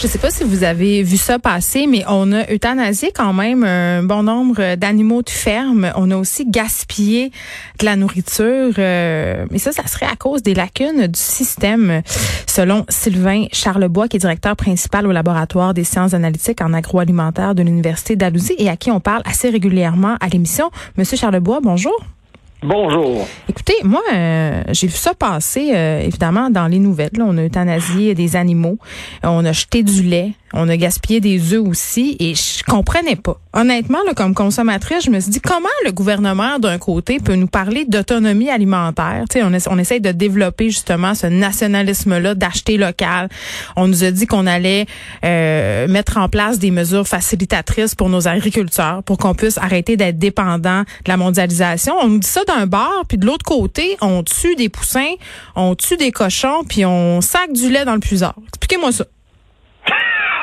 Je sais pas si vous avez vu ça passer, mais on a euthanasié quand même un bon nombre d'animaux de ferme. On a aussi gaspillé de la nourriture. euh, mais ça, ça serait à cause des lacunes du système, selon Sylvain Charlebois, qui est directeur principal au laboratoire des sciences analytiques en agroalimentaire de l'Université d'Alousie et à qui on parle assez régulièrement à l'émission. Monsieur Charlebois, bonjour. Bonjour. Écoutez, moi, euh, j'ai vu ça passer, euh, évidemment, dans les nouvelles. On a euthanasié des animaux, euh, on a jeté du lait, on a gaspillé des œufs aussi, et je comprenais pas. Honnêtement, comme consommatrice, je me suis dit comment le gouvernement, d'un côté, peut nous parler d'autonomie alimentaire? Tu sais, on, on de développer justement ce nationalisme-là d'acheter local. On nous a dit qu'on allait euh, mettre en place des mesures facilitatrices pour nos agriculteurs, pour qu'on puisse arrêter d'être dépendant de la mondialisation. On nous dit ça d'un bord, puis de l'autre côté, on tue des poussins, on tue des cochons, puis on sac du lait dans le puisard. Expliquez-moi ça.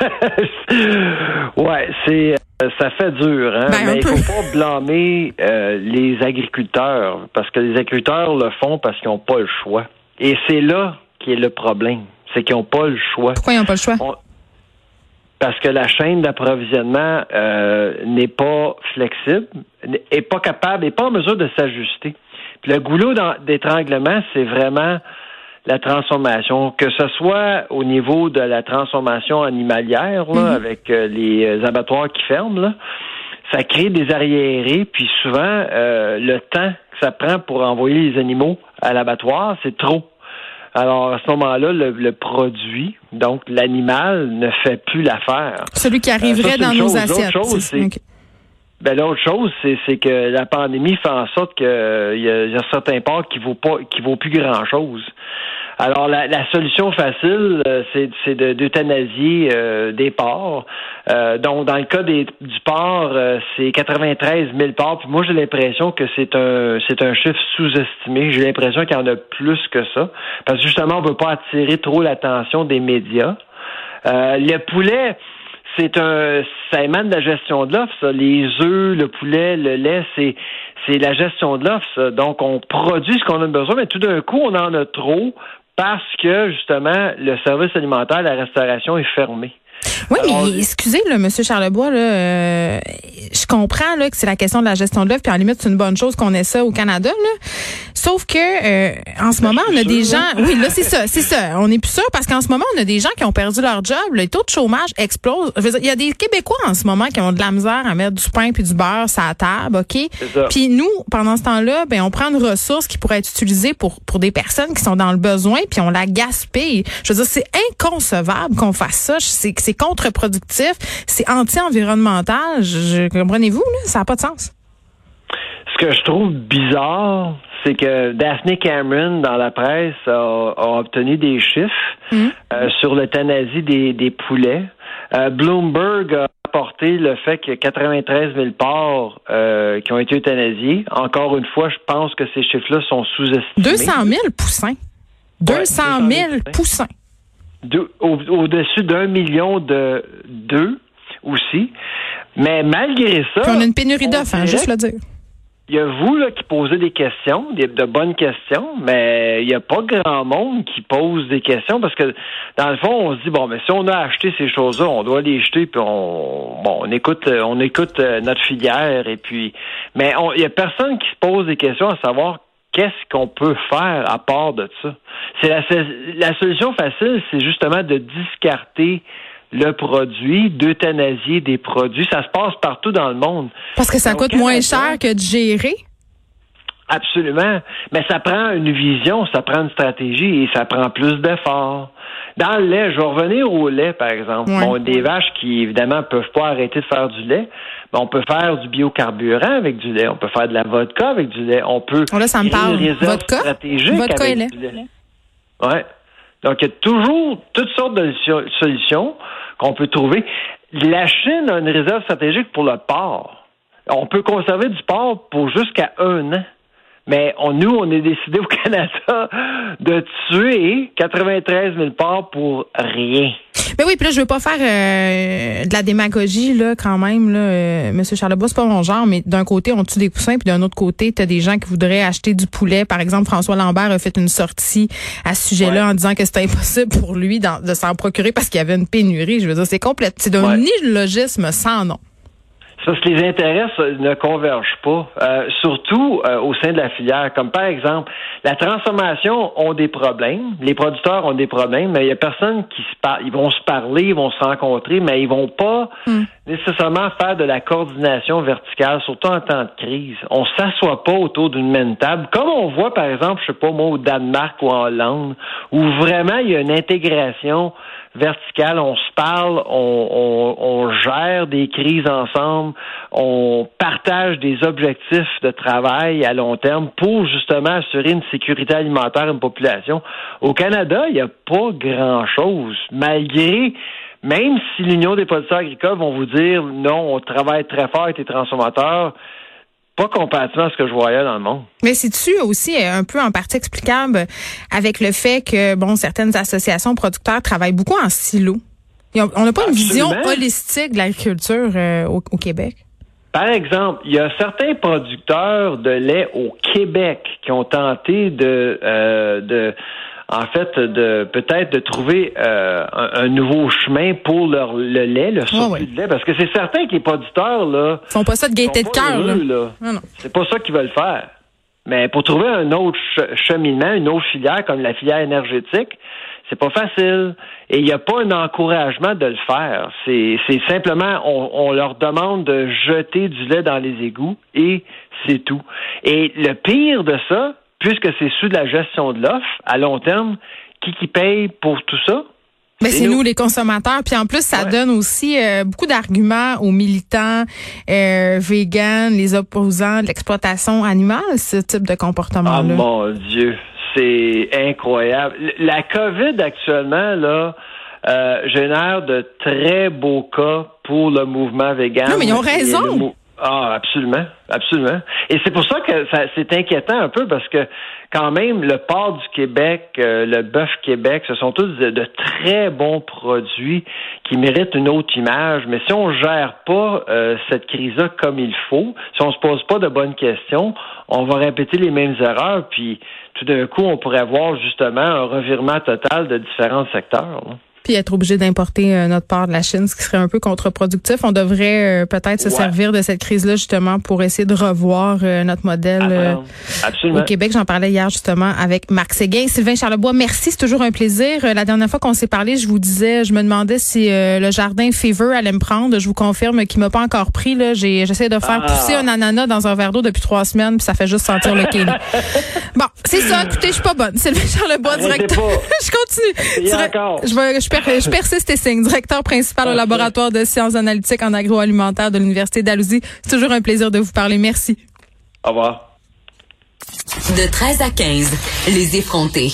ouais, c'est euh, ça fait dur, hein. Ben, mais il faut pas blâmer euh, les agriculteurs parce que les agriculteurs le font parce qu'ils n'ont pas le choix. Et c'est là qui est le problème, c'est qu'ils n'ont pas le choix. Pourquoi ils n'ont pas le choix? On- parce que la chaîne d'approvisionnement euh, n'est pas flexible, n'est pas capable, n'est pas en mesure de s'ajuster. Puis le goulot d'étranglement, c'est vraiment la transformation, que ce soit au niveau de la transformation animalière, là, avec euh, les euh, abattoirs qui ferment, là, ça crée des arriérés, puis souvent, euh, le temps que ça prend pour envoyer les animaux à l'abattoir, c'est trop. Alors, à ce moment-là, le, le produit, donc l'animal, ne fait plus l'affaire. Celui qui arriverait dans nos chose. Assiettes. Ben, l'autre chose, c'est, que la pandémie fait en sorte qu'il y, a- il y a certains ports qui vaut pas, qui vaut plus grand chose. Alors, la, la solution facile, euh, c'est, c'est de, d'euthanasier euh, des porcs. Euh, donc, dans le cas des, du porc, euh, c'est 93 000 porcs. Puis moi, j'ai l'impression que c'est un, c'est un chiffre sous-estimé. J'ai l'impression qu'il y en a plus que ça. Parce que justement, on veut pas attirer trop l'attention des médias. Euh, le poulet, c'est un, ça émane de la gestion de l'offre. Les œufs, le poulet, le lait, c'est, c'est la gestion de l'offre. Donc, on produit ce qu'on a besoin, mais tout d'un coup, on en a trop parce que, justement, le service alimentaire, la restauration est fermé. Oui, Alors, mais excusez, là, Monsieur Charlebois, là, euh, je comprends là, que c'est la question de la gestion de l'œuvre, puis en limite, c'est une bonne chose qu'on ait ça au Canada. Là. Sauf que euh, en ce moment, on a des gens. Oui, là, c'est ça, c'est ça. On est plus sûr parce qu'en ce moment, on a des gens qui ont perdu leur job. Le taux de chômage explose. Je veux dire, il y a des Québécois en ce moment qui ont de la misère à mettre du pain puis du beurre sur la table, OK? Puis nous, pendant ce temps-là, ben on prend une ressource qui pourrait être utilisée pour pour des personnes qui sont dans le besoin, puis on la gaspille. Je veux dire, c'est inconcevable qu'on fasse ça. C'est c'est contre-productif, c'est anti-environnemental. Je, je- comprenez-vous ça n'a pas de sens. Ce que je trouve bizarre, c'est que Daphne Cameron, dans la presse, a, a obtenu des chiffres euh, sur l'euthanasie des, des poulets. Euh, Bloomberg a apporté le fait que 93 000 porcs euh, qui ont été euthanasiés. Encore une fois, je pense que ces chiffres-là sont sous-estimés. 200 000 poussins. 200 000 000 poussins. De- au- au-dessus d'un million de d'œufs aussi. Mais malgré ça, Puis on a une pénurie d'œufs, hein, juste le dire. Il y a vous là, qui posez des questions, des, de bonnes questions, mais il n'y a pas grand monde qui pose des questions parce que dans le fond, on se dit bon, mais si on a acheté ces choses-là, on doit les jeter puis on bon, on écoute, euh, on écoute euh, notre filière et puis, mais on- il y a personne qui se pose des questions à savoir qu'est-ce qu'on peut faire à part de ça? C'est la, la solution facile, c'est justement de discarter le produit, d'euthanasier des produits. Ça se passe partout dans le monde. Parce que ça coûte moins cher que de gérer? Absolument. Mais ça prend une vision, ça prend une stratégie et ça prend plus d'efforts. Dans le lait, je vais revenir au lait, par exemple. Bon, des vaches qui, évidemment, peuvent pas arrêter de faire du lait. Mais on peut faire du biocarburant avec du lait. On peut faire de la vodka avec du lait. On peut Oh, là, ça me parle. une réserve Vodka? stratégique Vodka avec et lait. du lait. Ouais. Donc, il y a toujours toutes sortes de so- solutions qu'on peut trouver. La Chine a une réserve stratégique pour le porc. On peut conserver du porc pour jusqu'à un an. Mais on, nous, on est décidé au Canada de tuer 93 000 porcs pour rien. Mais oui, puis là, je veux pas faire euh, de la démagogie, là, quand même, là, euh, Monsieur Charlebois, c'est pas mon genre, mais d'un côté, on tue des poussins, puis d'un autre côté, t'as des gens qui voudraient acheter du poulet. Par exemple, François Lambert a fait une sortie à ce sujet-là Ouais. en disant que c'était impossible pour lui de s'en procurer parce qu'il y avait une pénurie. Je veux dire, c'est complète. C'est d'un Ouais. illogisme sans nom. Ça, que les intérêts ça, ne convergent pas, euh, surtout euh, au sein de la filière. Comme par exemple, la transformation ont des problèmes, les producteurs ont des problèmes, mais il y a personne qui se parle. Ils vont se parler, ils vont se rencontrer, mais ils vont pas nécessairement faire de la coordination verticale, surtout en temps de crise. On s'assoit pas autour d'une même table, comme on voit par exemple, je sais pas moi, au Danemark ou en Hollande, où vraiment il y a une intégration verticale, on se parle, on, on, on gère des crises ensemble, on partage des objectifs de travail à long terme pour justement assurer une sécurité alimentaire à une population. Au Canada, il n'y a pas grand-chose, malgré même si l'Union des producteurs agricoles vont vous dire non, on travaille très fort avec les transformateurs, pas comparativement à ce que je voyais dans le monde. Mais c'est-tu aussi euh, un peu en partie explicable avec le fait que, bon, certaines associations producteurs travaillent beaucoup en silo? On n'a pas une vision holistique de l'agriculture euh, au, au Québec. Par exemple, il y a certains producteurs de lait au Québec qui ont tenté de, euh, de en fait, de peut-être de trouver euh, un, un nouveau chemin pour leur le lait, le surplus ouais. de lait, parce que c'est certain que les producteurs là, Ils font pas ça de gaieté de cœur, là. là. Non, non. C'est pas ça qu'ils veulent faire. Mais pour trouver un autre ch- cheminement, une autre filière comme la filière énergétique, c'est pas facile. Et il n'y a pas un encouragement de le faire. C'est simplement, on, on leur demande de jeter du lait dans les égouts et c'est tout. Et le pire de ça, puisque c'est sous de la gestion de l'offre, à long terme, qui qui paye pour tout ça? Mais C'est nous. nous les consommateurs. Puis en plus, ça Ouais. donne aussi euh, beaucoup d'arguments aux militants euh, véganes, les opposants de l'exploitation animale, ce type de comportement-là. mon Dieu, c'est incroyable. La COVID actuellement, là, euh, génère de très beaux cas pour le mouvement vegan. Non, mais ils ont raison. Ah, absolument, absolument. Et c'est pour ça que ça, c'est inquiétant un peu parce que quand même, le porc du Québec, euh, le bœuf Québec, ce sont tous de, très bons produits qui méritent une autre image. Mais si on gère pas euh, cette crise-là comme il faut, si on se pose pas de bonnes questions, on va répéter les mêmes erreurs, puis tout d'un coup, on pourrait voir justement un revirement total de différents secteurs. là. Puis être obligé d'importer euh, notre part de la Chine, ce qui serait un peu contre-productif. On devrait euh, peut-être se Ouais. servir de cette crise-là justement pour essayer de revoir euh, notre modèle. euh, Apprendre. Absolument. Au Québec, j'en parlais hier justement avec Marc Séguin. Sylvain Charlebois, merci, c'est toujours un plaisir. Euh, La dernière fois qu'on s'est parlé, je vous disais, je me demandais si euh, le jardin Fever allait me prendre. Je vous confirme qu'il m'a pas encore pris. Là, j'ai, j'essaie de faire Ah. pousser un ananas dans un verre d'eau depuis trois semaines, puis ça fait juste sentir le kéli. Bon, c'est ça. Écoutez, je suis pas bonne. Sylvain Charlebois, directeur. je continue. Essayez Direct- encore. Je, vais, je, per- je persiste et signe. Directeur principal au laboratoire de sciences analytiques en agroalimentaire de l'Université d'Alousie. C'est toujours un plaisir de vous parler. Merci. Au revoir. De 13 à 15, les effrontés.